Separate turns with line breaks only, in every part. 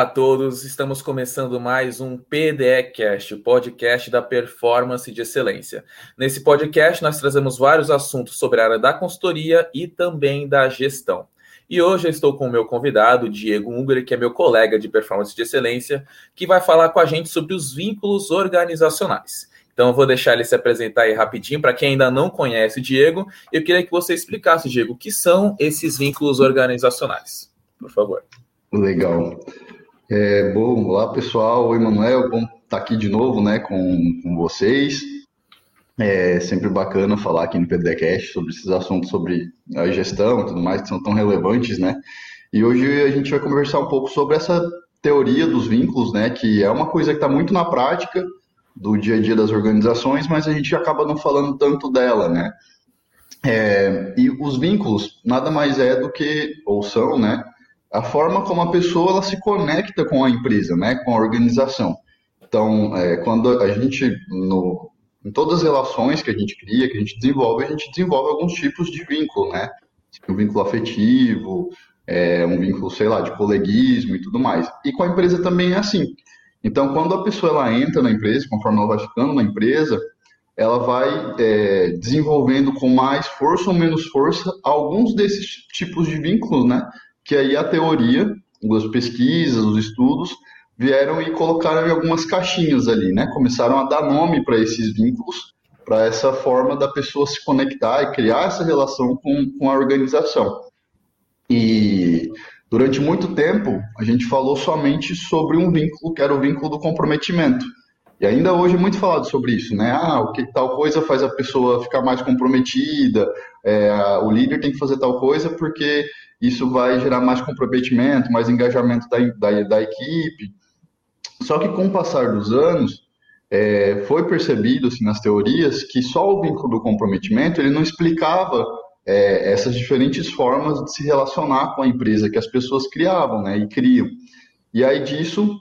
a todos, estamos começando mais um PDEcast, o podcast da performance de excelência. Nesse podcast, nós trazemos vários assuntos sobre a área da consultoria e também da gestão. E hoje eu estou com o meu convidado, Diego Unger, que é meu colega de performance de excelência, que vai falar com a gente sobre os vínculos organizacionais. Então eu vou deixar ele se apresentar aí rapidinho. Para quem ainda não conhece o Diego, eu queria que você explicasse, Diego, o que são esses vínculos organizacionais. Por favor.
Legal. É, bom, olá pessoal, oi Manuel, bom estar tá aqui de novo né, com, com vocês. É sempre bacana falar aqui no PDCast sobre esses assuntos sobre a gestão e tudo mais, que são tão relevantes, né? E hoje a gente vai conversar um pouco sobre essa teoria dos vínculos, né? Que é uma coisa que está muito na prática do dia a dia das organizações, mas a gente acaba não falando tanto dela, né? É, e os vínculos nada mais é do que, ou são, né? A forma como a pessoa ela se conecta com a empresa, né, com a organização. Então, é, quando a gente, no, em todas as relações que a gente cria, que a gente desenvolve, a gente desenvolve alguns tipos de vínculo, né? Um vínculo afetivo, é, um vínculo, sei lá, de coleguismo e tudo mais. E com a empresa também é assim. Então, quando a pessoa ela entra na empresa, conforme ela vai ficando na empresa, ela vai é, desenvolvendo com mais força ou menos força alguns desses tipos de vínculos, né? Que aí a teoria, as pesquisas, os estudos, vieram e colocaram em algumas caixinhas ali, né? Começaram a dar nome para esses vínculos, para essa forma da pessoa se conectar e criar essa relação com, com a organização. E durante muito tempo, a gente falou somente sobre um vínculo, que era o vínculo do comprometimento. E ainda hoje é muito falado sobre isso, né? Ah, o que tal coisa faz a pessoa ficar mais comprometida, é, o líder tem que fazer tal coisa porque isso vai gerar mais comprometimento, mais engajamento da, da, da equipe. Só que com o passar dos anos, é, foi percebido assim, nas teorias que só o vínculo do comprometimento ele não explicava é, essas diferentes formas de se relacionar com a empresa que as pessoas criavam né, e criam. E aí disso,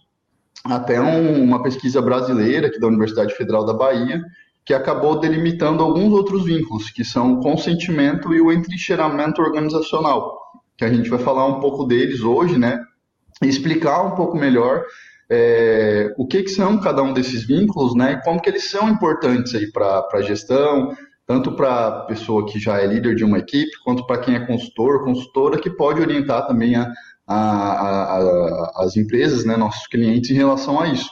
até um, uma pesquisa brasileira aqui da Universidade Federal da Bahia, que acabou delimitando alguns outros vínculos, que são o consentimento e o entrincheiramento organizacional que a gente vai falar um pouco deles hoje, né? E explicar um pouco melhor é, o que, que são cada um desses vínculos, né? E como que eles são importantes aí para a gestão, tanto para a pessoa que já é líder de uma equipe, quanto para quem é consultor, consultora, que pode orientar também a, a, a, as empresas, né, nossos clientes, em relação a isso.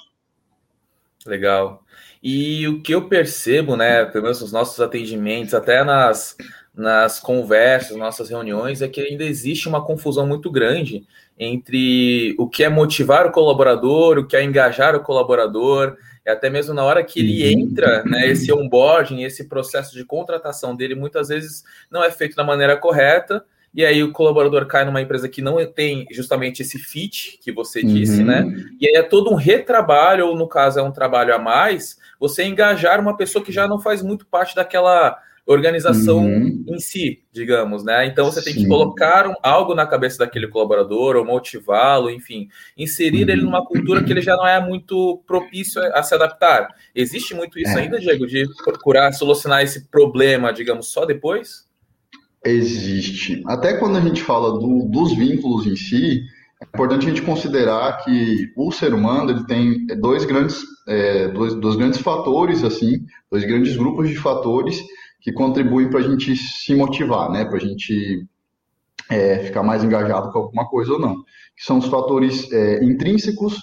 Legal. E o que eu percebo, né, pelo menos nos nossos atendimentos, até nas, nas conversas, nossas reuniões, é que ainda existe uma confusão muito grande entre o que é motivar o colaborador, o que é engajar o colaborador, e até mesmo na hora que ele uhum. entra, né, esse onboarding, esse processo de contratação dele, muitas vezes não é feito da maneira correta, e aí o colaborador cai numa empresa que não tem justamente esse fit que você disse, né? uhum. né? E aí é todo um retrabalho, ou no caso é um trabalho a mais, você engajar uma pessoa que já não faz muito parte daquela organização uhum. em si, digamos, né? Então você tem que colocar um, algo na cabeça daquele colaborador, ou motivá-lo, enfim, inserir uhum. ele numa cultura que ele já não é muito propício a, a se adaptar. Existe muito isso é. ainda, Diego, de procurar solucionar esse problema, digamos, só depois?
Existe. Até quando a gente fala do, dos vínculos em si, é importante a gente considerar que o ser humano ele tem dois grandes, é, dois, dois grandes fatores, assim, dois grandes grupos de fatores que contribuem para a gente se motivar, né? Para a gente é, ficar mais engajado com alguma coisa ou não. Que são os fatores é, intrínsecos,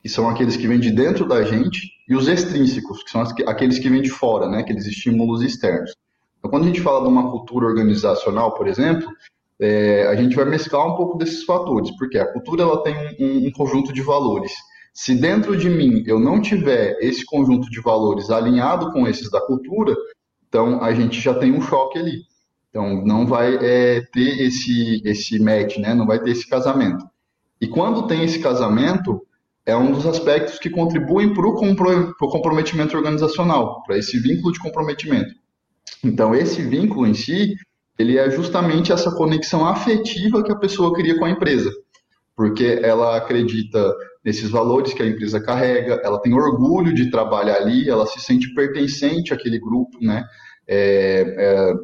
que são aqueles que vêm de dentro da gente, e os extrínsecos, que são aqueles que vêm de fora, né? Aqueles estímulos externos. Então, quando a gente fala de uma cultura organizacional, por exemplo, é, a gente vai mesclar um pouco desses fatores, porque a cultura ela tem um, um conjunto de valores. Se dentro de mim eu não tiver esse conjunto de valores alinhado com esses da cultura, então, a gente já tem um choque ali. Então, não vai é, ter esse, esse match, né? não vai ter esse casamento. E quando tem esse casamento, é um dos aspectos que contribuem para o comprometimento organizacional, para esse vínculo de comprometimento. Então, esse vínculo em si, ele é justamente essa conexão afetiva que a pessoa cria com a empresa, porque ela acredita nesses valores que a empresa carrega, ela tem orgulho de trabalhar ali, ela se sente pertencente àquele grupo, né? É, é,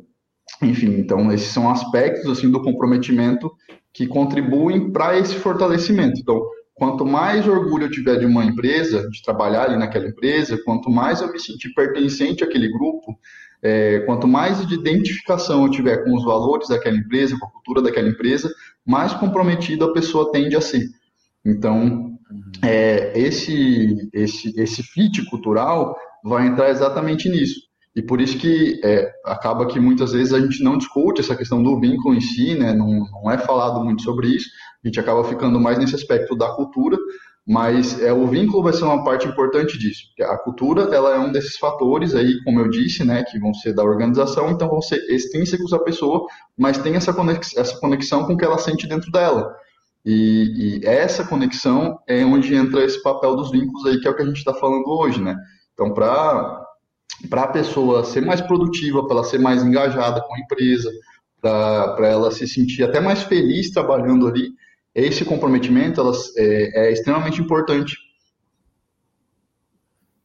enfim, então esses são aspectos assim do comprometimento que contribuem para esse fortalecimento. Então, quanto mais orgulho eu tiver de uma empresa, de trabalhar ali naquela empresa, quanto mais eu me sentir pertencente àquele grupo, é, quanto mais de identificação eu tiver com os valores daquela empresa, com a cultura daquela empresa, mais comprometido a pessoa tende a ser. Então, é, esse, esse, esse fit cultural vai entrar exatamente nisso. E por isso que é, acaba que muitas vezes a gente não discute essa questão do vínculo em si, né? não, não é falado muito sobre isso, a gente acaba ficando mais nesse aspecto da cultura, mas é, o vínculo vai ser uma parte importante disso. A cultura ela é um desses fatores aí, como eu disse, né, que vão ser da organização, então vão ser extrínsecos à pessoa, mas tem essa conexão, essa conexão com o que ela sente dentro dela. E, e, essa conexão é onde entra esse papel dos vínculos aí, que é o que a gente está falando hoje, né? Então, para a pessoa ser mais produtiva, para ela ser mais engajada com a empresa, para ela se sentir até mais feliz trabalhando ali, esse comprometimento elas, é, é extremamente importante.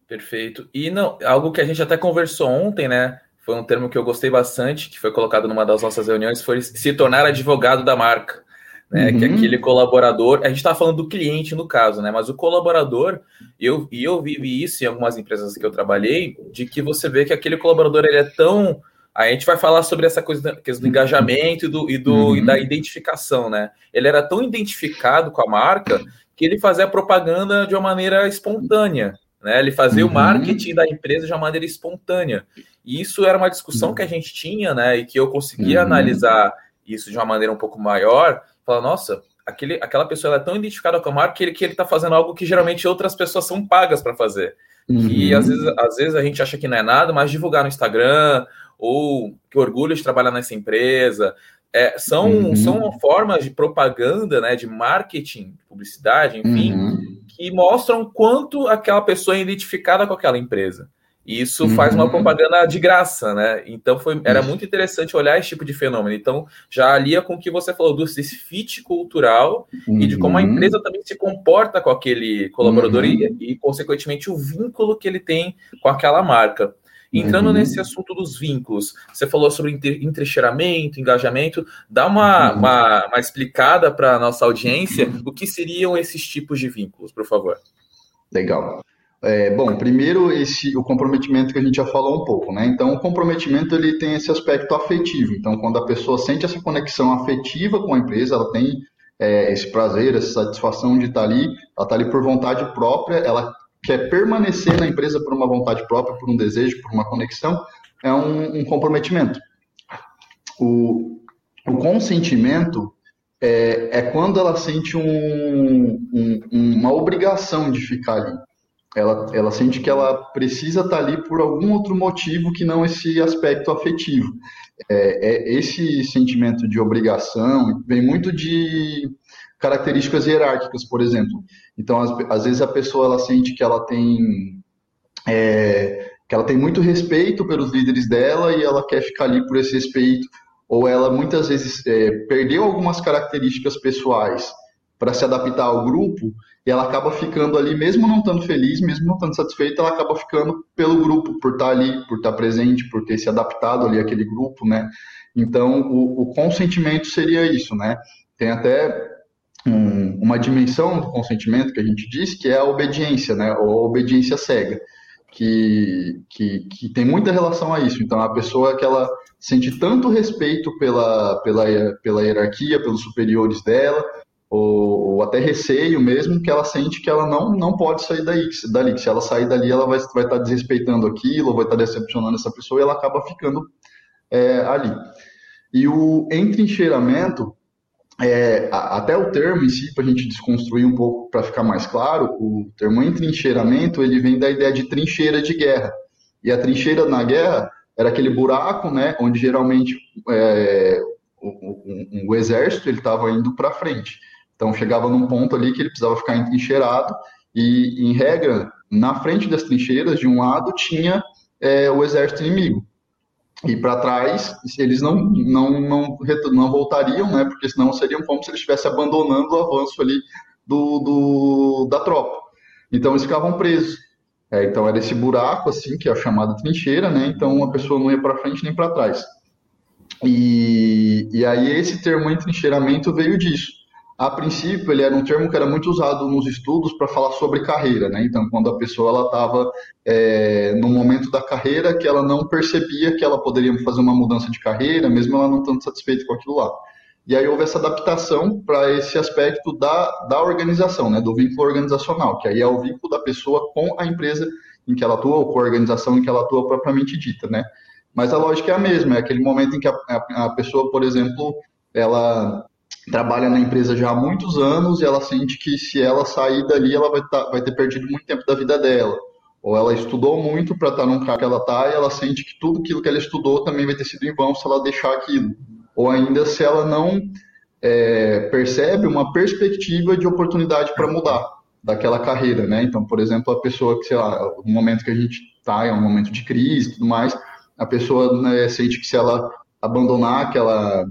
Perfeito. E não, algo que a gente até conversou ontem, né? Foi um termo que eu gostei bastante, que foi colocado numa das nossas reuniões, foi se tornar advogado da marca né? Uhum. Que aquele colaborador, a gente está falando do cliente no caso, né? Mas o colaborador, eu, e eu vivi isso em algumas empresas que eu trabalhei, de que você vê que aquele colaborador ele é tão. A gente vai falar sobre essa coisa do, do engajamento e, do, e, do, uhum. e da identificação, né? Ele era tão identificado com a marca que ele fazia propaganda de uma maneira espontânea, né? Ele fazia uhum. o marketing da empresa de uma maneira espontânea. E isso era uma discussão que a gente tinha, né? E que eu conseguia uhum. analisar isso de uma maneira um pouco maior, Fala, nossa, aquele, aquela pessoa é tão identificada com a marca que ele, que ele tá fazendo algo que geralmente outras pessoas são pagas para fazer. Uhum. E às vezes, às vezes a gente acha que não é nada, mas divulgar no Instagram, ou que orgulho de trabalhar nessa empresa. É, são, uhum. são formas de propaganda, né, de marketing, publicidade, enfim, uhum. que mostram quanto aquela pessoa é identificada com aquela empresa. E isso uhum. faz uma uhum. propaganda de graça, né? Então foi, era muito interessante olhar esse tipo de fenômeno. Então já alia com o que você falou do fit cultural uhum. e de como a uhum. empresa também se comporta com aquele colaborador uhum. e, e, consequentemente, o vínculo que ele tem com aquela marca. Entrando uhum. nesse assunto dos vínculos, você falou sobre entrecheiramento, engajamento. Dá uma, uma, uma explicada para a nossa audiência o que seriam esses tipos de vínculos, por favor.
Legal. É, bom, primeiro esse o comprometimento que a gente já falou um pouco, né? Então, o comprometimento ele tem esse aspecto afetivo. Então, quando a pessoa sente essa conexão afetiva com a empresa, ela tem é, esse prazer, essa satisfação de estar ali, ela está ali por vontade própria, ela quer permanecer na empresa por uma vontade própria, por um desejo, por uma conexão, é um, um comprometimento. O, o consentimento é, é, quando ela sente um, um, uma obrigação de ficar ali ela, ela sente que ela precisa estar ali por algum outro motivo que não esse aspecto afetivo. É, é, esse sentimento de obrigação vem muito de características hierárquicas, por exemplo. Então, às, às vezes a pessoa ela sente que ela tem é, que ela tem muito respeito pelos líderes dela e ela quer ficar ali por esse respeito, ou ela muitas vezes é, perdeu algumas características pessoais para se adaptar ao grupo e ela acaba ficando ali, mesmo não estando feliz, mesmo não estando satisfeita, ela acaba ficando pelo grupo, por estar ali, por estar presente, por ter se adaptado ali àquele grupo, né? Então, o, o consentimento seria isso, né? Tem até um, uma dimensão do consentimento que a gente diz, que é a obediência, né? Ou a obediência cega, que, que, que tem muita relação a isso. Então, a pessoa que ela sente tanto respeito pela, pela, pela hierarquia, pelos superiores dela, ou, ou, até receio mesmo, que ela sente que ela não, não pode sair daí, dali, que se ela sair dali, ela vai, vai estar desrespeitando aquilo, vai estar decepcionando essa pessoa, e ela acaba ficando é, ali. E o entrincheiramento, é, até o termo em si, para a gente desconstruir um pouco, para ficar mais claro, o termo entrincheiramento, ele vem da ideia de trincheira de guerra. E a trincheira na guerra era aquele buraco, né, onde geralmente é, o, o, o, exército ele estava indo para frente. Então chegava num ponto ali que ele precisava ficar entrincheirado e, em regra, na frente das trincheiras, de um lado, tinha é, o exército inimigo. E para trás, eles não, não, não, não voltariam, né? Porque senão seriam como se eles estivessem abandonando o avanço ali do, do da tropa. Então eles ficavam presos. É, então era esse buraco assim que é a chamada trincheira, né? Então a pessoa não ia para frente nem para trás. E, e aí esse termo entrincheiramento veio disso. A princípio, ele era um termo que era muito usado nos estudos para falar sobre carreira, né? Então, quando a pessoa estava é, no momento da carreira que ela não percebia que ela poderia fazer uma mudança de carreira, mesmo ela não estando satisfeita com aquilo lá. E aí houve essa adaptação para esse aspecto da, da organização, né? Do vínculo organizacional, que aí é o vínculo da pessoa com a empresa em que ela atua ou com a organização em que ela atua propriamente dita, né? Mas a lógica é a mesma, é aquele momento em que a, a pessoa, por exemplo, ela trabalha na empresa já há muitos anos e ela sente que se ela sair dali, ela vai, tá, vai ter perdido muito tempo da vida dela. Ou ela estudou muito para estar tá num cargo que ela está e ela sente que tudo aquilo que ela estudou também vai ter sido em vão se ela deixar aquilo. Ou ainda se ela não é, percebe uma perspectiva de oportunidade para mudar daquela carreira, né? Então, por exemplo, a pessoa que, sei lá, no momento que a gente está, é um momento de crise e tudo mais, a pessoa né, sente que se ela abandonar aquela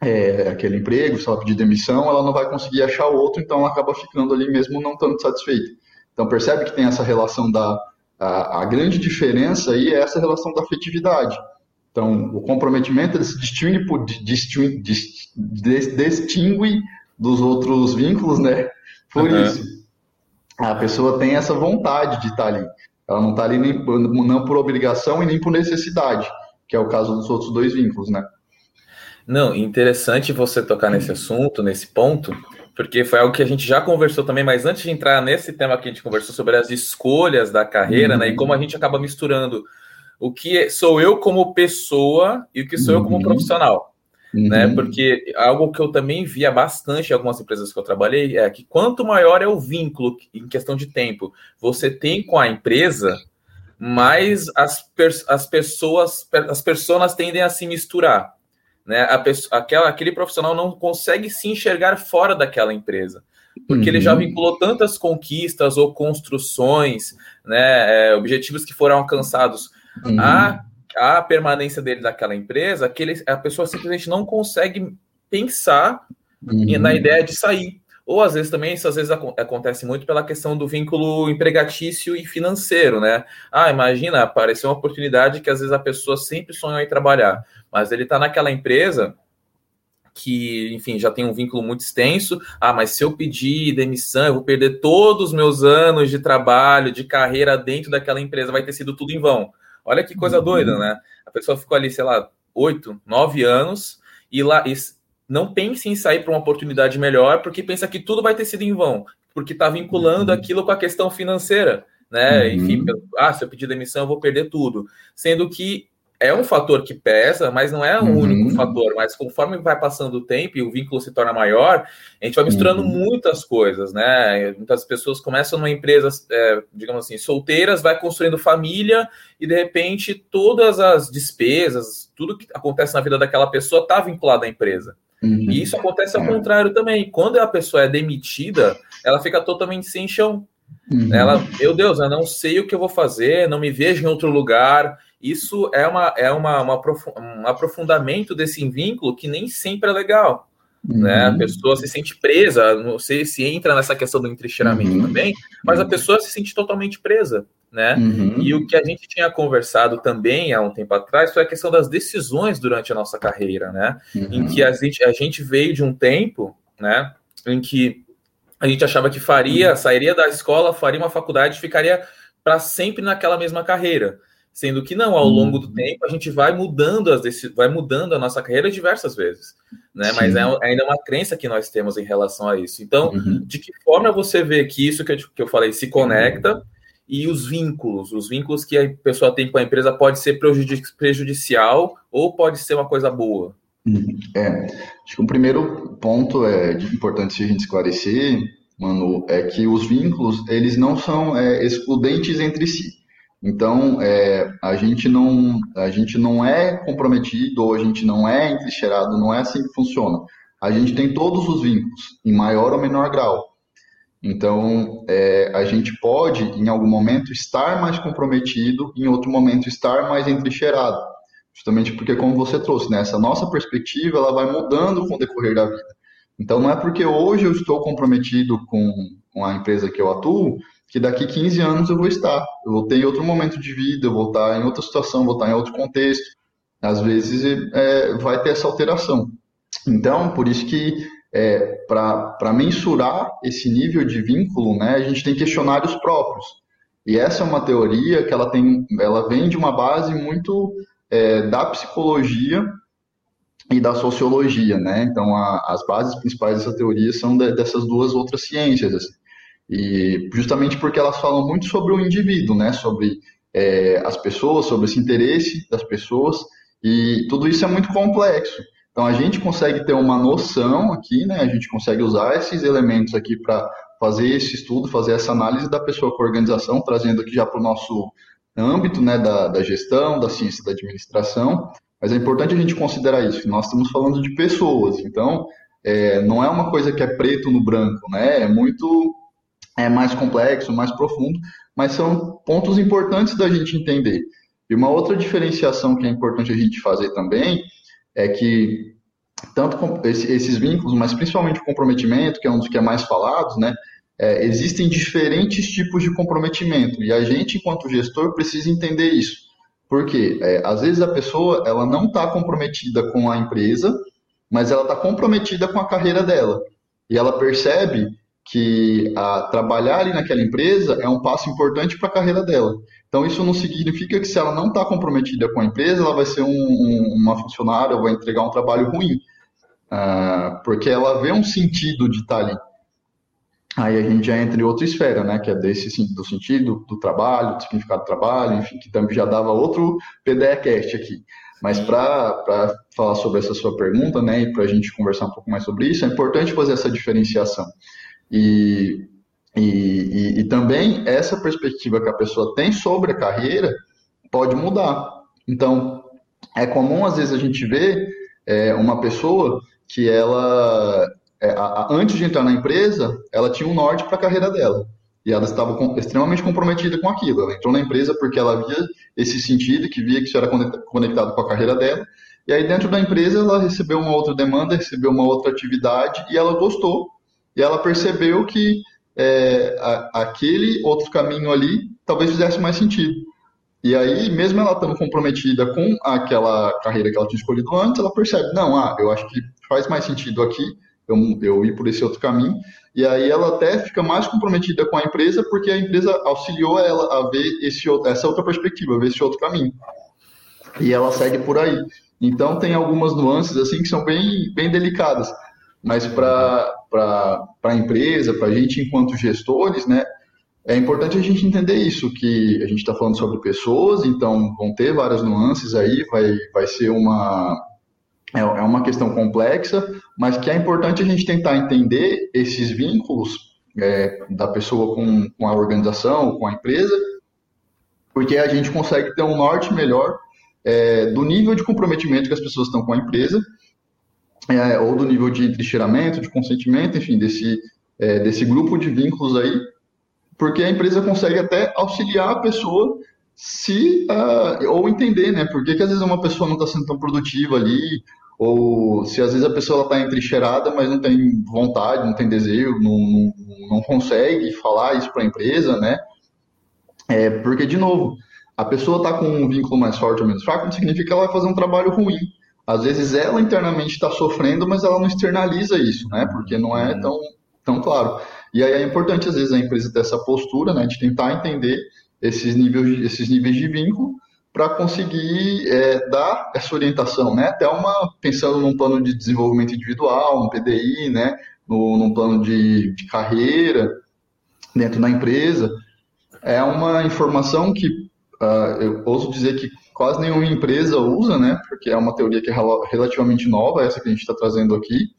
é, aquele emprego, se ela pedir demissão, ela não vai conseguir achar outro, então ela acaba ficando ali mesmo não estando satisfeita. Então percebe que tem essa relação da a, a, grande diferença aí é essa relação da afetividade. Então o comprometimento ele se distingue por distingue, distingue dos outros vínculos, né? Por uhum. isso a pessoa tem essa vontade de estar ali. Ela não está ali nem, não por obrigação e nem por necessidade, que é o caso dos outros dois vínculos, né?
Não, interessante você tocar nesse assunto, nesse ponto, porque foi algo que a gente já conversou também, mas antes de entrar nesse tema que a gente conversou sobre as escolhas da carreira, uhum. né, e como a gente acaba misturando o que sou eu como pessoa e o que sou uhum. eu como uhum. profissional. Né? Uhum. Né? Porque algo que eu também via bastante em algumas empresas que eu trabalhei é que quanto maior é o vínculo em questão de tempo você tem com a empresa, mais as, as pessoas, as pessoas tendem a se misturar né? A pessoa, aquela, aquele profissional não consegue se enxergar fora daquela empresa, porque uhum. ele já uhum. vinculou tantas conquistas ou construções, né, é, objetivos que foram alcançados uhum. a, a permanência dele daquela empresa, que ele, a pessoa simplesmente não consegue pensar uhum. na ideia de sair. Ou às vezes também, isso às vezes acontece muito pela questão do vínculo empregatício e financeiro, né? Ah, imagina, apareceu uma oportunidade que às vezes a pessoa sempre sonhou em trabalhar, mas ele está naquela empresa que, enfim, já tem um vínculo muito extenso. Ah, mas se eu pedir demissão, eu vou perder todos os meus anos de trabalho, de carreira dentro daquela empresa, vai ter sido tudo em vão. Olha que coisa uhum. doida, né? A pessoa ficou ali, sei lá, oito, nove anos e lá e não pense em sair para uma oportunidade melhor, porque pensa que tudo vai ter sido em vão, porque está vinculando uhum. aquilo com a questão financeira, né? Uhum. Enfim, ah, se eu pedir demissão, eu vou perder tudo. Sendo que é um fator que pesa, mas não é o uhum. único fator. Mas conforme vai passando o tempo e o vínculo se torna maior, a gente vai misturando uhum. muitas coisas, né? Muitas pessoas começam numa empresa, é, digamos assim, solteiras, vai construindo família e de repente todas as despesas, tudo que acontece na vida daquela pessoa está vinculado à empresa. Uhum. E isso acontece ao contrário também. Quando a pessoa é demitida, ela fica totalmente sem chão. Uhum. Ela, meu Deus, eu não sei o que eu vou fazer, não me vejo em outro lugar isso é, uma, é uma, uma, um aprofundamento desse vínculo que nem sempre é legal. Uhum. Né? A pessoa se sente presa, não sei se entra nessa questão do entrecheiramento uhum. também, mas a pessoa se sente totalmente presa. Né? Uhum. E o que a gente tinha conversado também há um tempo atrás foi a questão das decisões durante a nossa carreira, né? Em que a gente, a gente veio de um tempo, né, em que a gente achava que faria, sairia da escola, faria uma faculdade, ficaria para sempre naquela mesma carreira. Sendo que não, ao longo do uhum. tempo a gente vai mudando as vai mudando a nossa carreira diversas vezes, né? Sim. Mas é ainda uma crença que nós temos em relação a isso. Então, uhum. de que forma você vê que isso que eu, que eu falei se conecta uhum. e os vínculos, os vínculos que a pessoa tem com a empresa pode ser prejudicial ou pode ser uma coisa boa?
É, acho que o primeiro ponto é importante a gente esclarecer, Manu, é que os vínculos eles não são é, excludentes entre si. Então, é, a, gente não, a gente não é comprometido ou a gente não é entrincheirado, não é assim que funciona. A gente tem todos os vínculos, em maior ou menor grau. Então, é, a gente pode, em algum momento, estar mais comprometido, em outro momento, estar mais entrincheirado. Justamente porque, como você trouxe, né, essa nossa perspectiva ela vai mudando com o decorrer da vida. Então, não é porque hoje eu estou comprometido com, com a empresa que eu atuo, que daqui 15 anos eu vou estar. Eu vou ter outro momento de vida, eu vou estar em outra situação, vou estar em outro contexto. Às vezes é, vai ter essa alteração. Então, por isso que é, para mensurar esse nível de vínculo, né, a gente tem questionários próprios. E essa é uma teoria que ela tem, ela vem de uma base muito é, da psicologia e da sociologia, né? Então, a, as bases principais dessa teoria são de, dessas duas outras ciências, assim. E justamente porque elas falam muito sobre o indivíduo, né? Sobre é, as pessoas, sobre esse interesse das pessoas, e tudo isso é muito complexo. Então, a gente consegue ter uma noção aqui, né? A gente consegue usar esses elementos aqui para fazer esse estudo, fazer essa análise da pessoa com a organização, trazendo aqui já para o nosso âmbito, né? Da, da gestão, da ciência da administração, mas é importante a gente considerar isso, nós estamos falando de pessoas, então é, não é uma coisa que é preto no branco, né? É muito é mais complexo, mais profundo, mas são pontos importantes da gente entender. E uma outra diferenciação que é importante a gente fazer também é que tanto esses vínculos, mas principalmente o comprometimento, que é um dos que é mais falados, né? É, existem diferentes tipos de comprometimento e a gente, enquanto gestor, precisa entender isso. Porque é, às vezes a pessoa ela não está comprometida com a empresa, mas ela está comprometida com a carreira dela. E ela percebe que a, trabalhar ali naquela empresa é um passo importante para a carreira dela. Então isso não significa que se ela não está comprometida com a empresa, ela vai ser um, um, uma funcionária ou vai entregar um trabalho ruim. Uh, porque ela vê um sentido de estar tá ali. Aí a gente já entra em outra esfera, né? Que é desse do sentido do trabalho, do significado do trabalho, enfim, que também já dava outro PDEcast aqui. Mas para falar sobre essa sua pergunta, né, e para a gente conversar um pouco mais sobre isso, é importante fazer essa diferenciação. E, e, e, e também essa perspectiva que a pessoa tem sobre a carreira pode mudar. Então, é comum às vezes a gente ver é, uma pessoa que ela é, a, a, antes de entrar na empresa, ela tinha um norte para a carreira dela. E ela estava com, extremamente comprometida com aquilo. Ela entrou na empresa porque ela via esse sentido, que via que isso era conectado com a carreira dela. E aí, dentro da empresa, ela recebeu uma outra demanda, recebeu uma outra atividade e ela gostou. E ela percebeu que é, a, aquele outro caminho ali talvez fizesse mais sentido. E aí, mesmo ela estando comprometida com aquela carreira que ela tinha escolhido antes, ela percebe: não, ah, eu acho que faz mais sentido aqui eu, eu ir por esse outro caminho. E aí ela até fica mais comprometida com a empresa porque a empresa auxiliou ela a ver esse, essa outra perspectiva, a ver esse outro caminho. E ela segue por aí. Então tem algumas nuances assim que são bem, bem delicadas. Mas para a empresa, para a gente enquanto gestores, né, é importante a gente entender isso, que a gente está falando sobre pessoas, então vão ter várias nuances aí, vai, vai ser uma, é, é uma questão complexa, mas que é importante a gente tentar entender esses vínculos é, da pessoa com, com a organização, com a empresa, porque a gente consegue ter um norte melhor é, do nível de comprometimento que as pessoas estão com a empresa, é, ou do nível de trincheiramento, de consentimento, enfim, desse, é, desse grupo de vínculos aí, porque a empresa consegue até auxiliar a pessoa se uh, ou entender, né? Por que, que às vezes uma pessoa não está sendo tão produtiva ali, ou se às vezes a pessoa está entrincheirada, mas não tem vontade, não tem desejo, não, não, não consegue falar isso para a empresa, né? É, porque, de novo, a pessoa está com um vínculo mais forte ou menos fraco, não significa que ela vai fazer um trabalho ruim. Às vezes ela internamente está sofrendo, mas ela não externaliza isso, né? Porque não é tão, tão claro. E aí é importante, às vezes, a empresa ter essa postura, né? De tentar entender esses níveis, esses níveis de vínculo para conseguir é, dar essa orientação, né? Até uma pensando num plano de desenvolvimento individual, um PDI, né? No, num plano de, de carreira dentro da empresa, é uma informação que uh, eu ouso dizer que quase nenhuma empresa usa, né? Porque é uma teoria que é relativamente nova, essa que a gente está trazendo aqui,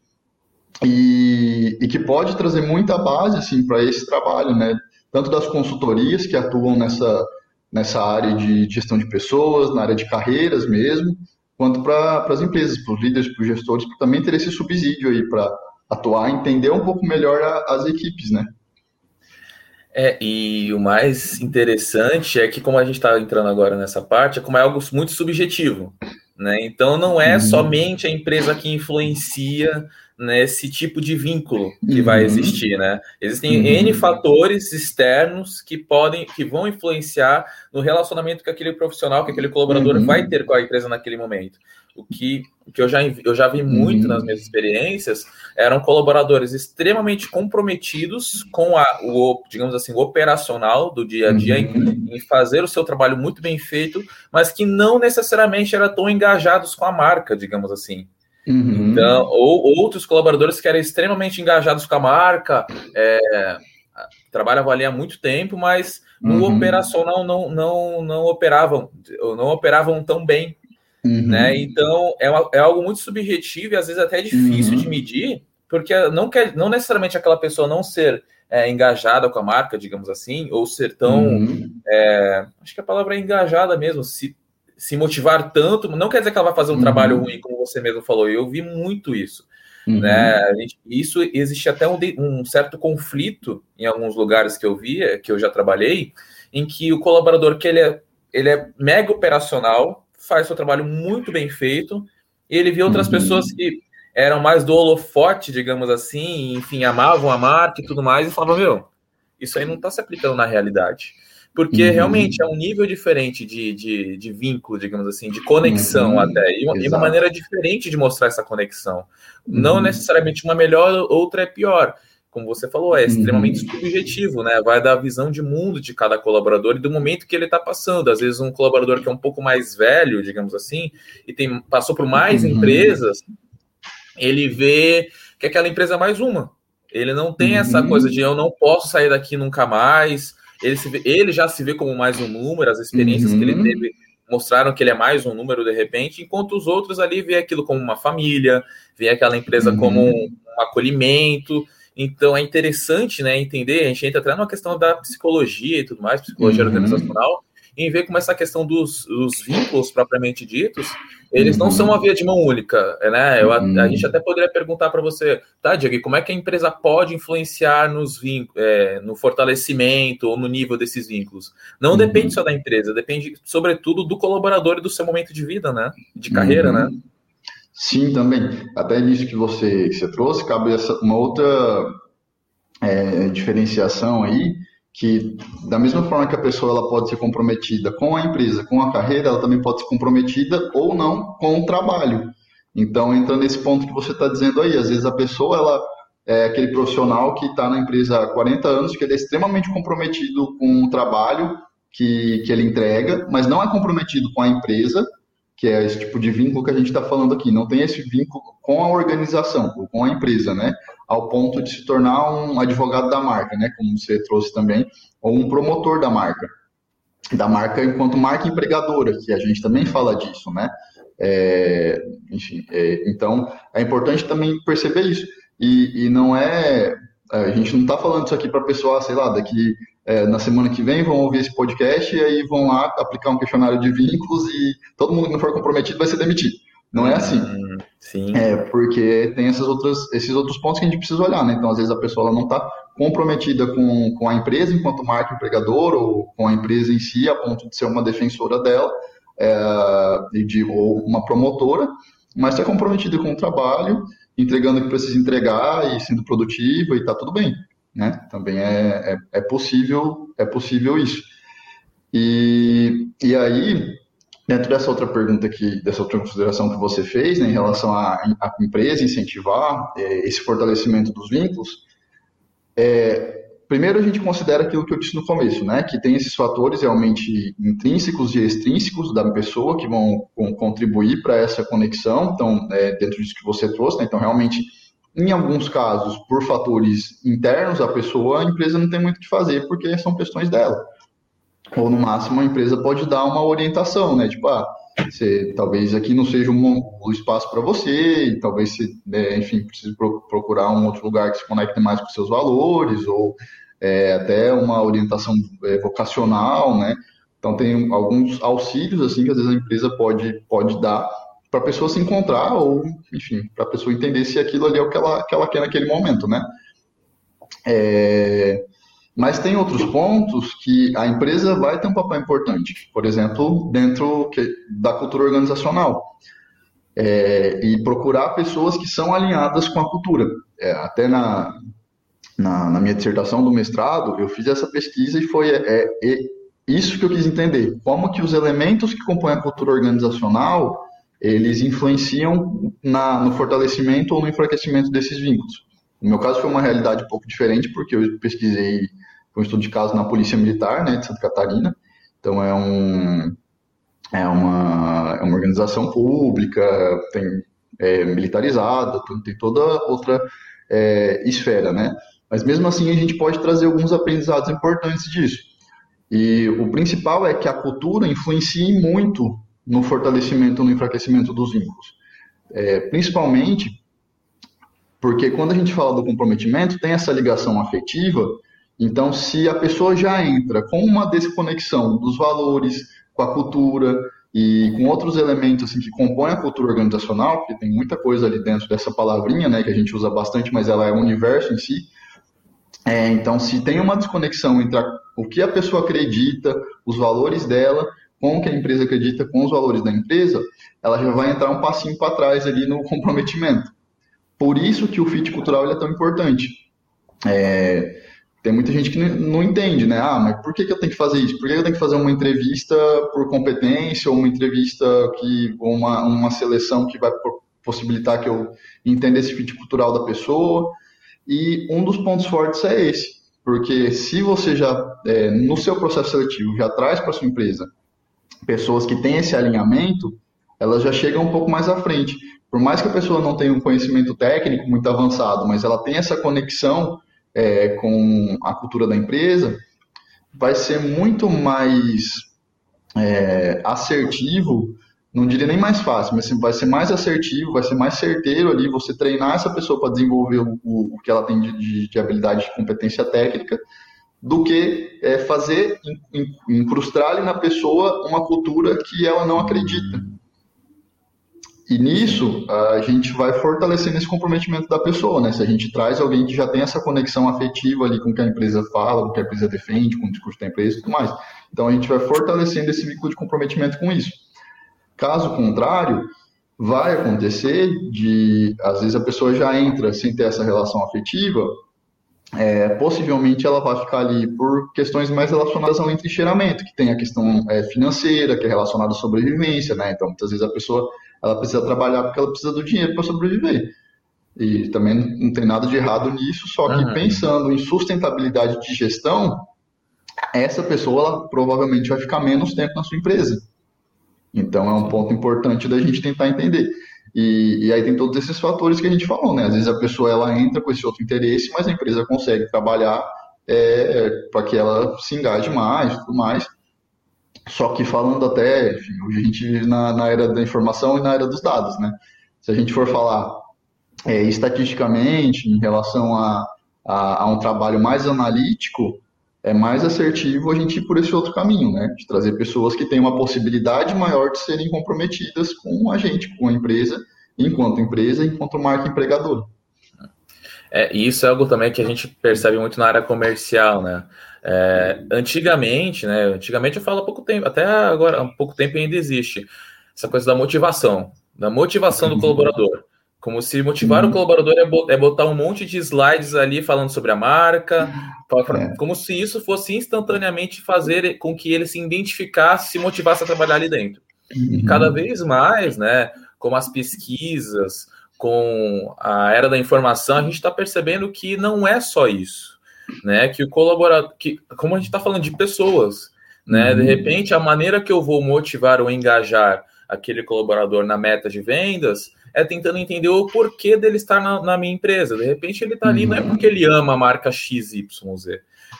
e, e, que pode trazer muita base assim para esse trabalho, né? Tanto das consultorias que atuam nessa nessa área de gestão de pessoas, na área de carreiras mesmo, quanto para as empresas, para os líderes, para os gestores, para também ter esse subsídio aí para atuar, entender um pouco melhor a, as equipes, né?
É, e o mais interessante é que, como a gente está entrando agora nessa parte, é como é algo muito subjetivo. Né? Então, não é uhum. somente a empresa que influencia nesse tipo de vínculo que uhum. vai existir, né? Existem uhum. N fatores externos que podem, que vão influenciar no relacionamento que aquele profissional, que aquele colaborador uhum. vai ter com a empresa naquele momento. o que, o que eu, já, eu já vi muito uhum. nas minhas experiências eram colaboradores extremamente comprometidos com a, o, digamos assim, o operacional do dia a dia, uhum. em, em, fazer o seu trabalho muito bem feito, mas que não necessariamente eram tão engajados com a marca, digamos assim. Uhum. Então, ou outros colaboradores que eram extremamente engajados com a marca, é, trabalhavam ali há muito tempo, mas no uhum. operacional não, não, não operavam, não operavam tão bem. Uhum. Né? Então é, uma, é algo muito subjetivo e às vezes até difícil de uhum. medir, porque não, quer, não necessariamente aquela pessoa não ser é, engajada com a marca, digamos assim, ou ser tão. Uhum. É, acho que a palavra é engajada mesmo, se se motivar tanto, não quer dizer que ela vai fazer um uhum. trabalho ruim, como você mesmo falou. Eu vi muito isso. Uhum. Né? Isso existe até um, um, certo conflito em alguns lugares que eu vi, que eu já trabalhei, em que o colaborador que ele é, ele é mega operacional, faz seu trabalho muito bem feito, e ele vê outras uhum. pessoas que eram mais do holofote, digamos assim, enfim, amavam a marca e tudo mais, e falavam, meu, isso aí não está se aplicando na realidade porque uhum. realmente é um nível diferente de, de, de vínculo, digamos assim, de conexão uhum. até, e uma, e uma, maneira diferente de mostrar essa conexão. Uhum. Não necessariamente uma melhor, outra é pior. Como você falou, é extremamente uhum. subjetivo, né? Vai da visão de mundo de cada colaborador e do momento que ele está passando. Às vezes, um colaborador que é um pouco mais velho, digamos assim, e tem, passou por mais uhum. empresas, ele vê que aquela empresa é mais uma. Ele não tem essa uhum. coisa de eu não posso sair daqui nunca mais, ele, vê, ele já se vê como mais um número, as experiências uhum. que ele uhum. teve mostraram que ele é mais um número de repente, enquanto os outros ali vê aquilo como uma família, vê aquela empresa uhum. como um, um, acolhimento. Então é interessante né, entender, a gente entra até numa questão da psicologia e tudo mais, psicologia uhum. organizacional, em ver como essa questão dos, dos vínculos propriamente ditos, eles uhum. não são uma via de mão única, né? Eu, a, a, uhum. gente até poderia perguntar para você, tá, Diego, como é que a empresa pode influenciar nos vínculos, é, no fortalecimento ou no nível desses vínculos? Não uhum. depende só da empresa, depende, sobretudo, do colaborador e do seu momento de vida, né? De carreira, né?
Uhum. Sim, também. Até nisso que você, que você trouxe, cabe essa, uma outra é, diferenciação aí, que da mesma forma que a pessoa ela pode ser comprometida com a empresa, com a carreira, ela também pode ser comprometida ou não com o trabalho. Então entra nesse ponto que você está dizendo aí, às vezes a pessoa ela é aquele profissional que está na empresa há 40 anos, que ele é extremamente comprometido com o trabalho que, que ele entrega, mas não é comprometido com a empresa, que é esse tipo de vínculo que a gente está falando aqui, não tem esse vínculo com a organização, com a empresa, né? Ao ponto de se tornar um advogado da marca, né, como você trouxe também, ou um promotor da marca, da marca enquanto marca empregadora, que a gente também fala disso, né? É, enfim, é, então é importante também perceber isso. E, e não é, a gente não está falando isso aqui para pessoa, sei lá, daqui é, na semana que vem vão ouvir esse podcast e aí vão lá aplicar um questionário de vínculos e todo mundo que não for comprometido vai ser demitido. Não é assim. Hum, sim. É, porque tem essas outras, esses outros pontos que a gente precisa olhar, né? Então, às vezes, a pessoa ela não está comprometida com, com a empresa enquanto marca empregador ou com a empresa em si, a ponto de ser uma defensora dela, é, de, ou uma promotora, mas está comprometida com o trabalho, entregando o que precisa entregar e sendo produtiva e está tudo bem. Né? Também é, é, é, possível, é possível isso. E, e aí, Dentro dessa outra pergunta aqui, dessa outra consideração que você fez, né, em relação à, empresa incentivar é, esse fortalecimento dos vínculos, é, primeiro a gente considera aquilo que eu disse no começo, né, que tem esses fatores realmente intrínsecos e extrínsecos da pessoa que vão, vão contribuir para essa conexão, então, é, dentro disso que você trouxe, né, então realmente, em alguns casos, por fatores internos à pessoa, a empresa não tem muito o que fazer, porque são questões dela ou no máximo a empresa pode dar uma orientação, né? Tipo, ah, você, talvez aqui não seja um, um espaço para você, talvez você, é, enfim, precise pro, procurar um outro lugar que se conecte mais com seus valores, ou é, até uma orientação é, vocacional, né? Então tem alguns auxílios assim que às vezes a empresa pode, pode dar para a pessoa se encontrar ou, enfim, para a pessoa entender se aquilo ali é o que ela, que ela quer naquele momento, né? É, mas tem outros pontos que a empresa vai ter um papel importante, por exemplo, dentro da cultura organizacional. É, e procurar pessoas que são alinhadas com a cultura. É, até na, na, na, minha dissertação do mestrado, eu fiz essa pesquisa e foi é, é, isso que eu quis entender. Como que os elementos que compõem a cultura organizacional eles influenciam na, no fortalecimento ou no enfraquecimento desses vínculos. No meu caso foi uma realidade um pouco diferente, porque eu pesquisei um estudo de caso na Polícia Militar, né, de Santa Catarina. Então é um é uma, é uma organização pública, tem é, militarizada, tem toda outra é, esfera, né? Mas mesmo assim a gente pode trazer alguns aprendizados importantes disso. E o principal é que a cultura influencia muito no fortalecimento, no enfraquecimento dos vínculos. É, principalmente porque quando a gente fala do comprometimento, tem essa ligação afetiva. Então, se a pessoa já entra com uma desconexão dos valores, com a cultura e com outros elementos assim, que compõem a cultura organizacional, porque tem muita coisa ali dentro dessa palavrinha, né, que a gente usa bastante, mas ela é o universo em si. É, então, se tem uma desconexão entre a, o que a pessoa acredita, os valores dela, com o que a empresa acredita, com os valores da empresa, ela já vai entrar um passinho para trás ali no comprometimento. Por isso que o fit cultural é tão importante. É, tem muita gente que não entende, né? Ah, mas por que, que eu tenho que fazer isso? Por que eu tenho que fazer uma entrevista por competência ou uma entrevista que ou uma, uma seleção que vai possibilitar que eu entenda esse fit cultural da pessoa? E um dos pontos fortes é esse, porque se você já é, no seu processo seletivo já traz para sua empresa pessoas que têm esse alinhamento, elas já chegam um pouco mais à frente. Por mais que a pessoa não tenha um conhecimento técnico muito avançado, mas ela tem essa conexão é, com a cultura da empresa, vai ser muito mais é, assertivo, não diria nem mais fácil, mas vai ser mais assertivo, vai ser mais certeiro ali você treinar essa pessoa para desenvolver o, o, que ela tem de, de, de habilidade de competência técnica, do que é, fazer, incrustar na pessoa uma cultura que ela não acredita. E nisso, a gente vai fortalecendo esse comprometimento da pessoa, né? Se a gente traz alguém que já tem essa conexão afetiva ali com o que a empresa fala, com o que a empresa defende, com o discurso da empresa e tudo mais. Então, a gente vai fortalecendo esse vínculo de comprometimento com isso. Caso contrário, vai acontecer de, às vezes, a pessoa já entra sem ter essa relação afetiva, é, possivelmente ela vai ficar ali por questões mais relacionadas ao entrincheiramento, que tem a questão é, financeira, que é relacionada à sobrevivência, né? Então, muitas vezes a pessoa ela precisa trabalhar porque ela precisa do dinheiro para sobreviver. E também não tem nada de errado nisso, só que uhum. pensando em sustentabilidade de gestão, essa pessoa ela provavelmente vai ficar menos tempo na sua empresa. Então é um ponto importante da gente tentar entender. E, e, aí tem todos esses fatores que a gente falou, né? Às vezes a pessoa ela entra com esse outro interesse, mas a empresa consegue trabalhar é, para que ela se engaje mais, tudo mais. Só que falando até, enfim, hoje a gente vive na, na era da informação e na era dos dados, né? Se a gente for falar é, estatisticamente em relação a, a, a, um trabalho mais analítico, é mais assertivo a gente ir por esse outro caminho, né? De trazer pessoas que têm uma possibilidade maior de serem comprometidas com a gente, com a empresa, enquanto empresa, enquanto marca empregadora.
É, e isso é algo também que a gente percebe muito na área comercial, né? É, antigamente, né? Antigamente eu falo há pouco tempo, até agora há pouco tempo ainda existe essa coisa da motivação, da motivação do uhum. colaborador. Como se motivar uhum. o colaborador é, é botar um monte de slides ali falando sobre a marca, é. como se isso fosse instantaneamente fazer com que ele se identificasse, se motivasse a trabalhar ali dentro. Uhum. E cada vez mais, né, com as pesquisas, com a era da informação, a gente está percebendo que não é só isso né? Que o colaborador, que, como a gente está falando de pessoas, né? Uhum. De repente, a maneira que eu vou motivar ou engajar aquele colaborador na meta de vendas é tentando entender o porquê dele estar na, na minha empresa. De repente, ele está ali não é porque ele ama a marca XYZ,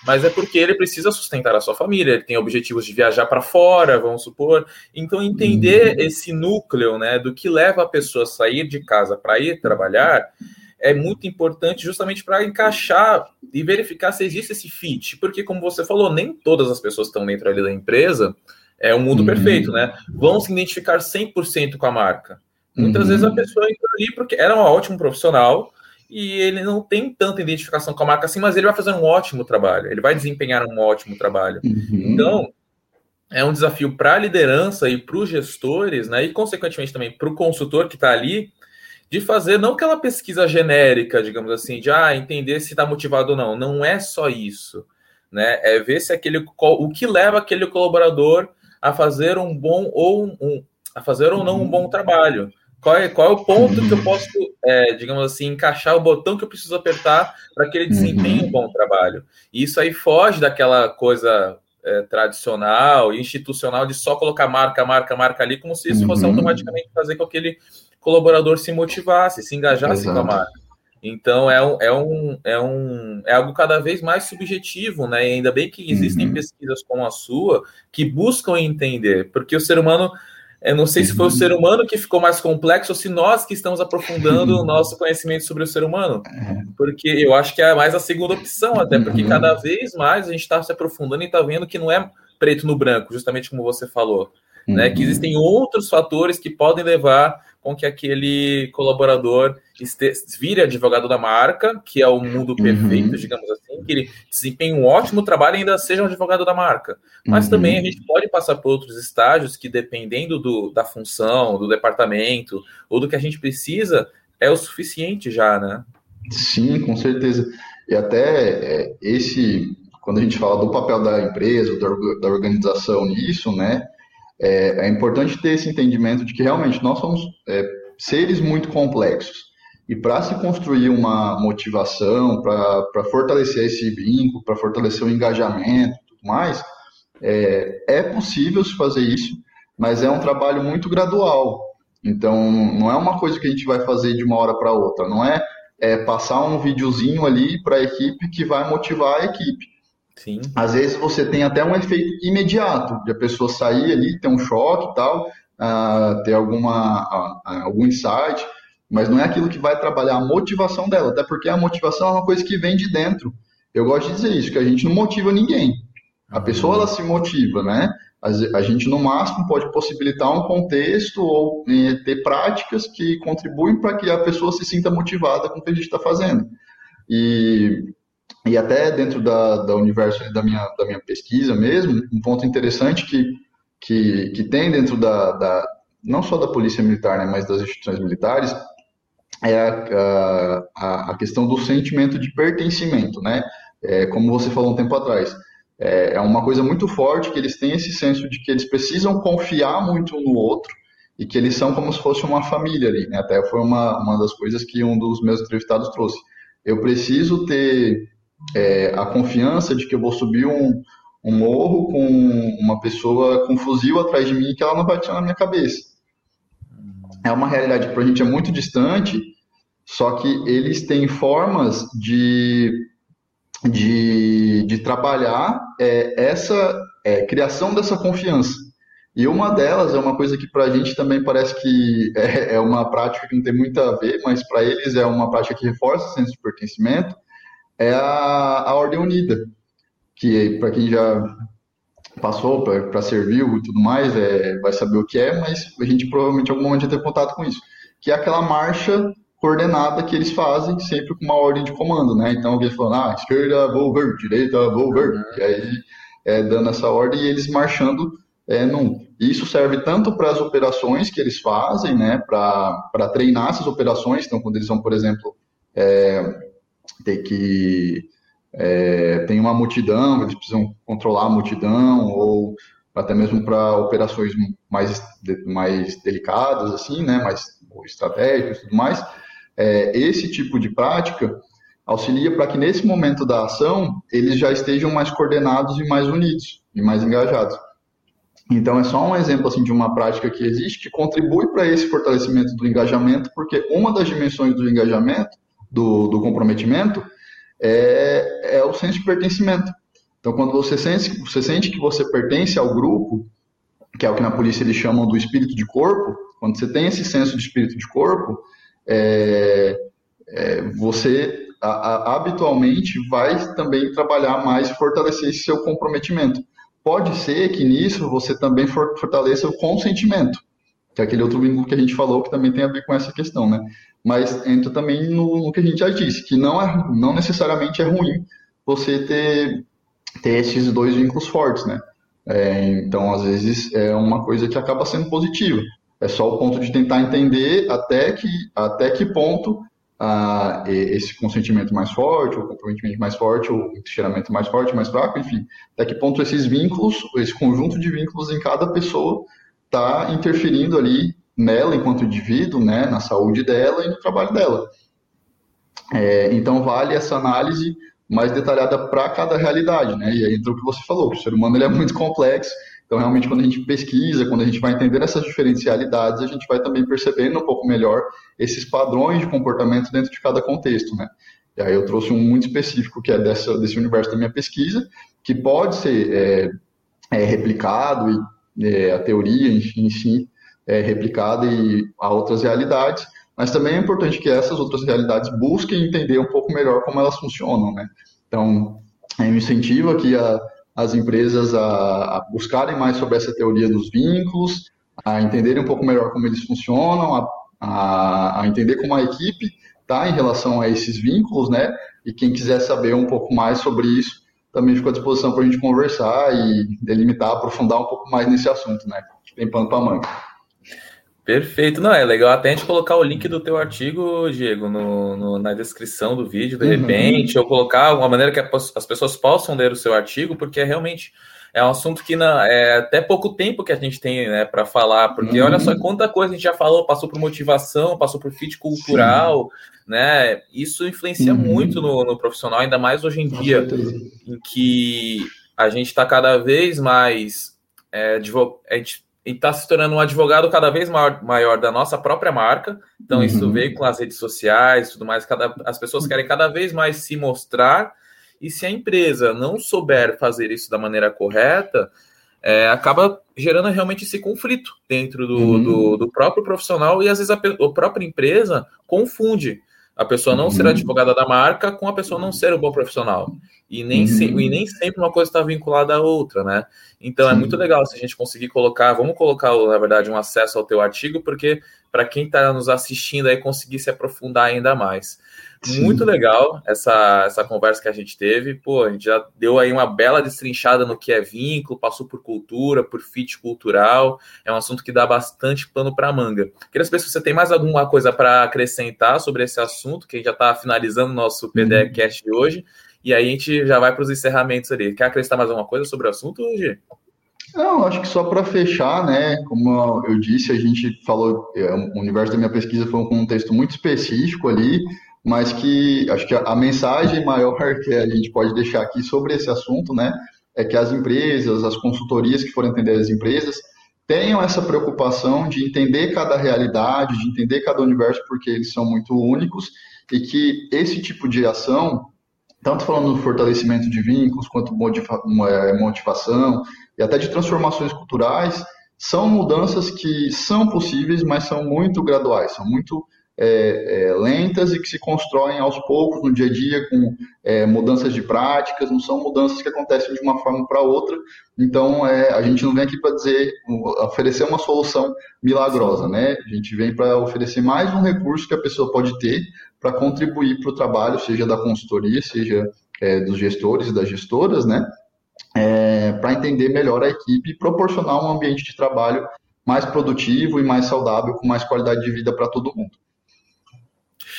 mas é porque ele precisa sustentar a sua família, ele tem objetivos de viajar para fora, vamos supor. Então, entender uhum. esse núcleo, né, do que leva a pessoa a sair de casa para ir trabalhar é muito importante justamente para encaixar e verificar se existe esse fit, porque como você falou, nem todas as pessoas que estão dentro ali da empresa é o um mundo uhum. perfeito, né? Vão se identificar 100% com a marca. Muitas uhum. vezes a pessoa entra ali porque era um ótimo profissional e ele não tem tanta identificação com a marca assim, mas ele vai fazer um ótimo trabalho, ele vai desempenhar um ótimo trabalho. Uhum. Então, é um desafio para a liderança e para os gestores, né? E consequentemente também para o consultor que está ali, de fazer não aquela pesquisa genérica, digamos assim, de ah, entender se está motivado ou não. Não é só isso, né? É ver se aquele o que leva aquele colaborador a fazer um bom ou um, a fazer ou não um bom trabalho. Qual é, qual é o ponto que eu posso, é, digamos assim, encaixar o botão que eu preciso apertar para que ele desempenhe um bom trabalho? E isso aí foge daquela coisa é, tradicional e institucional de só colocar marca, marca, marca ali, como se isso fosse uhum. automaticamente fazer com que aquele colaborador se motivasse, se engajasse Exato. com a marca. Então é um, é um, é um é algo cada vez mais subjetivo, né? E ainda bem que existem uhum. pesquisas como a sua que buscam entender, porque o ser humano eu não sei se foi o ser humano que ficou mais complexo ou se nós que estamos aprofundando o nosso conhecimento sobre o ser humano. É. Porque eu acho que é mais a segunda opção, até porque uhum. cada vez mais a gente está se aprofundando e está vendo que não é preto no branco, justamente como você falou. Né, que uhum. existem outros fatores que podem levar com que aquele colaborador este, vire advogado da marca, que é o mundo perfeito, uhum. digamos assim, que ele desempenhe um ótimo trabalho e ainda seja um advogado da marca. Mas uhum. também a gente pode passar por outros estágios que, dependendo do, da função, do departamento, ou do que a gente precisa, é o suficiente já, né?
Sim, com certeza. E até é, esse, quando a gente fala do papel da empresa, da, da organização nisso, né? É, é importante ter esse entendimento de que realmente nós somos é, seres muito complexos. E para se construir uma motivação, para fortalecer esse vínculo, para fortalecer o engajamento e tudo mais, é, é possível se fazer isso, mas é um trabalho muito gradual. Então, não é uma coisa que a gente vai fazer de uma hora para outra, não é, é passar um videozinho ali para a equipe que vai motivar a equipe. Sim. Às vezes você tem até um efeito imediato, de a pessoa sair ali, ter um choque e tal, uh, ter alguma, uh, algum insight, mas não é aquilo que vai trabalhar a motivação dela, até porque a motivação é uma coisa que vem de dentro. Eu gosto de dizer isso, que a gente não motiva ninguém. A uhum. pessoa ela se motiva, né? A gente no máximo pode possibilitar um contexto ou eh, ter práticas que contribuem para que a pessoa se sinta motivada com o que a gente está fazendo. E e até dentro da, da universo da minha, da minha pesquisa mesmo, um ponto interessante que, que, que tem dentro da, da, não só da polícia militar, né, mas das instituições militares, é a, a, a questão do sentimento de pertencimento, né? É, como você falou um tempo atrás, é, é uma coisa muito forte que eles têm esse senso de que eles precisam confiar muito um no outro e que eles são como se fosse uma família ali, né? Até foi uma, uma das coisas que um dos meus entrevistados trouxe. Eu preciso ter é, a confiança de que eu vou subir um, um morro com uma pessoa com fuzil atrás de mim que ela não vai tirar na minha cabeça. É uma realidade que para a gente é muito distante, só que eles têm formas de, de, de trabalhar é, essa é, criação dessa confiança. E uma delas é uma coisa que para a gente também parece que é, é, uma prática que não tem muito a ver, mas para eles é uma prática que reforça o senso de pertencimento, é a, a Ordem Unida, que para quem já passou para serviu e tudo mais, é, vai saber o que é, mas a gente provavelmente em algum momento já teve contato com isso, que é aquela marcha coordenada que eles fazem sempre com uma ordem de comando, né? Então alguém falando, ah, esquerda, vou ver, direita, vou ver, uhum. e aí é, dando essa ordem e eles marchando é, num. Isso serve tanto para as operações que eles fazem, né? Para treinar essas operações, então quando eles vão, por exemplo, é, ter que é, tem uma multidão, eles precisam controlar a multidão ou até mesmo para operações mais, mais delicadas, assim, né, mais estratégicas tudo mais. É, esse tipo de prática auxilia para que nesse momento da ação eles já estejam mais coordenados e mais unidos e mais engajados. Então é só um exemplo assim de uma prática que existe que contribui para esse fortalecimento do engajamento, porque uma das dimensões do engajamento do, do comprometimento é, é o senso de pertencimento. Então, quando você sente, você sente que você pertence ao grupo, que é o que na polícia eles chamam do espírito de corpo, quando você tem esse senso de espírito de corpo, é, é, você a, a, habitualmente vai também trabalhar mais e fortalecer esse seu comprometimento. Pode ser que nisso você também fortaleça o consentimento, que é aquele outro vínculo que a gente falou que também tem a ver com essa questão, né? mas entra também no, no, que a gente já disse, que não, é, não necessariamente é ruim você ter, ter esses dois vínculos fortes, né? É, então, às vezes, é uma coisa que acaba sendo positiva. É só o ponto de tentar entender até que, até que ponto ah, esse consentimento mais forte, o comprometimento mais forte, o encheiramento mais forte, mais fraco, enfim, até que ponto esses vínculos, esse conjunto de vínculos em cada pessoa está interferindo ali nela enquanto indivíduo, né, na saúde dela e no trabalho dela. É, então vale essa análise mais detalhada para cada realidade, né? E aí entra o que você falou, o ser humano ele é muito complexo, então realmente quando a gente pesquisa, quando a gente vai entender essas diferencialidades, a gente vai também percebendo um pouco melhor esses padrões de comportamento dentro de cada contexto, né? E aí eu trouxe um muito específico que é dessa, desse universo da minha pesquisa, que pode ser é, é, replicado e é, a teoria em, si é replicada e a outras realidades, mas também é importante que essas outras realidades busquem entender um pouco melhor como elas funcionam, né? Então, eu incentivo aqui a, as empresas a, a, buscarem mais sobre essa teoria dos vínculos, a entenderem um pouco melhor como eles funcionam, a, a, a entender como a equipe está em relação a esses vínculos, né? E quem quiser saber um pouco mais sobre isso, também fico à disposição para a gente conversar e delimitar, aprofundar um pouco mais nesse assunto, né? Tem pano para manga.
Perfeito, não é legal até a gente colocar o link do teu artigo, Diego, no, no na descrição do vídeo, de uhum. repente, ou colocar uma maneira que as pessoas possam ler o seu artigo, porque é realmente é um assunto que não, é até pouco tempo que a gente tem né, para falar, porque uhum. olha só quanta coisa a gente já falou, passou por motivação, passou por fit cultural, Sim. Né? Isso influencia uhum. muito no, no, profissional, ainda mais hoje em dia, em que a gente está cada vez mais é, a gente está se tornando um advogado cada vez maior, maior da nossa própria marca. Então, uhum. isso veio com as redes sociais tudo mais. Cada, as pessoas querem cada vez mais se mostrar e se a empresa não souber fazer isso da maneira correta, é, acaba gerando realmente esse conflito dentro do, uhum. do, do, próprio profissional e às vezes a, a, própria empresa confunde a pessoa não uhum. ser advogada da marca com a pessoa não ser um bom profissional. E nem, uhum. se, e nem sempre uma coisa está vinculada à outra, né? Então Sim. é muito legal se a gente conseguir colocar, vamos colocar, na verdade, um acesso ao teu artigo, porque para quem está nos assistindo aí conseguir se aprofundar ainda mais. Sim. Muito legal essa, essa conversa que a gente teve. Pô, a gente já deu aí uma bela destrinchada no que é vínculo, passou por cultura, por fit cultural. É um assunto que dá bastante pano para manga. Queria saber se você tem mais alguma coisa para acrescentar sobre esse assunto, que a gente já está finalizando o nosso uhum. de hoje. E aí a gente já vai para os encerramentos ali. Quer acrescentar mais alguma coisa sobre o assunto, hoje?
Não, acho que só para fechar, né? Como eu disse, a gente falou, é, o universo da minha pesquisa foi um contexto muito específico ali mas que acho que a, a mensagem maior que a gente pode deixar aqui sobre esse assunto, né, é que as empresas, as consultorias que forem atender as empresas, tenham essa preocupação de entender cada realidade, de entender cada universo, porque eles são muito únicos, e que esse tipo de ação, tanto falando do fortalecimento de vínculos, quanto é, motivação, e até de transformações culturais, são mudanças que são possíveis, mas são muito graduais, são muito é, é, lentas e que se constroem aos poucos no dia a dia com é, mudanças de práticas, não são mudanças que acontecem de uma forma para outra. Então, é, a gente não vem aqui para dizer, oferecer uma solução milagrosa, né? A gente vem para oferecer mais um recurso que a pessoa pode ter para contribuir para o trabalho, seja da consultoria, seja é, dos gestores e das gestoras, né? É, para entender melhor a equipe e proporcionar um ambiente de trabalho mais produtivo e mais saudável, com mais qualidade de vida para todo mundo.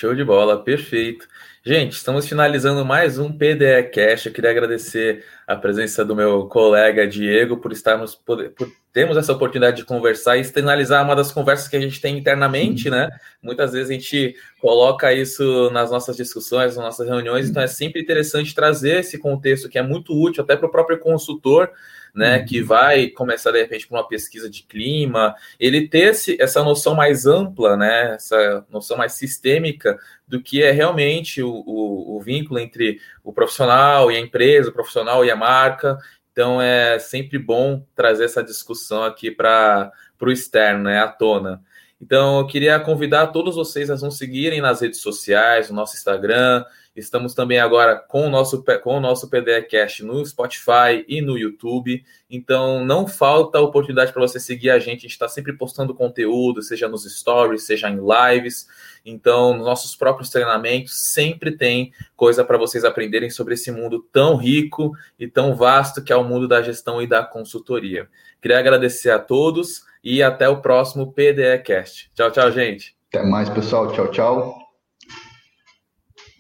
Show de bola, perfeito. Gente, estamos finalizando mais um PDE Cash. Eu queria agradecer a presença do meu colega Diego por estarmos por, por termos essa oportunidade de conversar e externalizar uma das conversas que a gente tem internamente, né? Muitas vezes a gente coloca isso nas nossas discussões, nas nossas reuniões, então é sempre interessante trazer esse contexto que é muito útil até para o próprio consultor né, uhum. que vai começar de repente por uma pesquisa de clima, ele ter esse, essa noção mais ampla, né, essa noção mais sistêmica do que é realmente o, o, o vínculo entre o profissional e a empresa, o profissional e a marca. Então é sempre bom trazer essa discussão aqui para o externo, né, à tona. Então, eu queria convidar todos vocês a nos seguirem nas redes sociais, no nosso Instagram, Estamos também agora com o nosso, com o nosso PDCast no Spotify e no YouTube. Então, não falta oportunidade para você seguir a gente. A gente está sempre postando conteúdo, seja nos stories, seja em lives. Então, nos nossos próprios treinamentos, sempre tem coisa para vocês aprenderem sobre esse mundo tão rico e tão vasto que é o mundo da gestão e da consultoria. Queria agradecer a todos e até o próximo PDEcast. Tchau, tchau, gente.
Até mais, pessoal. Tchau, tchau.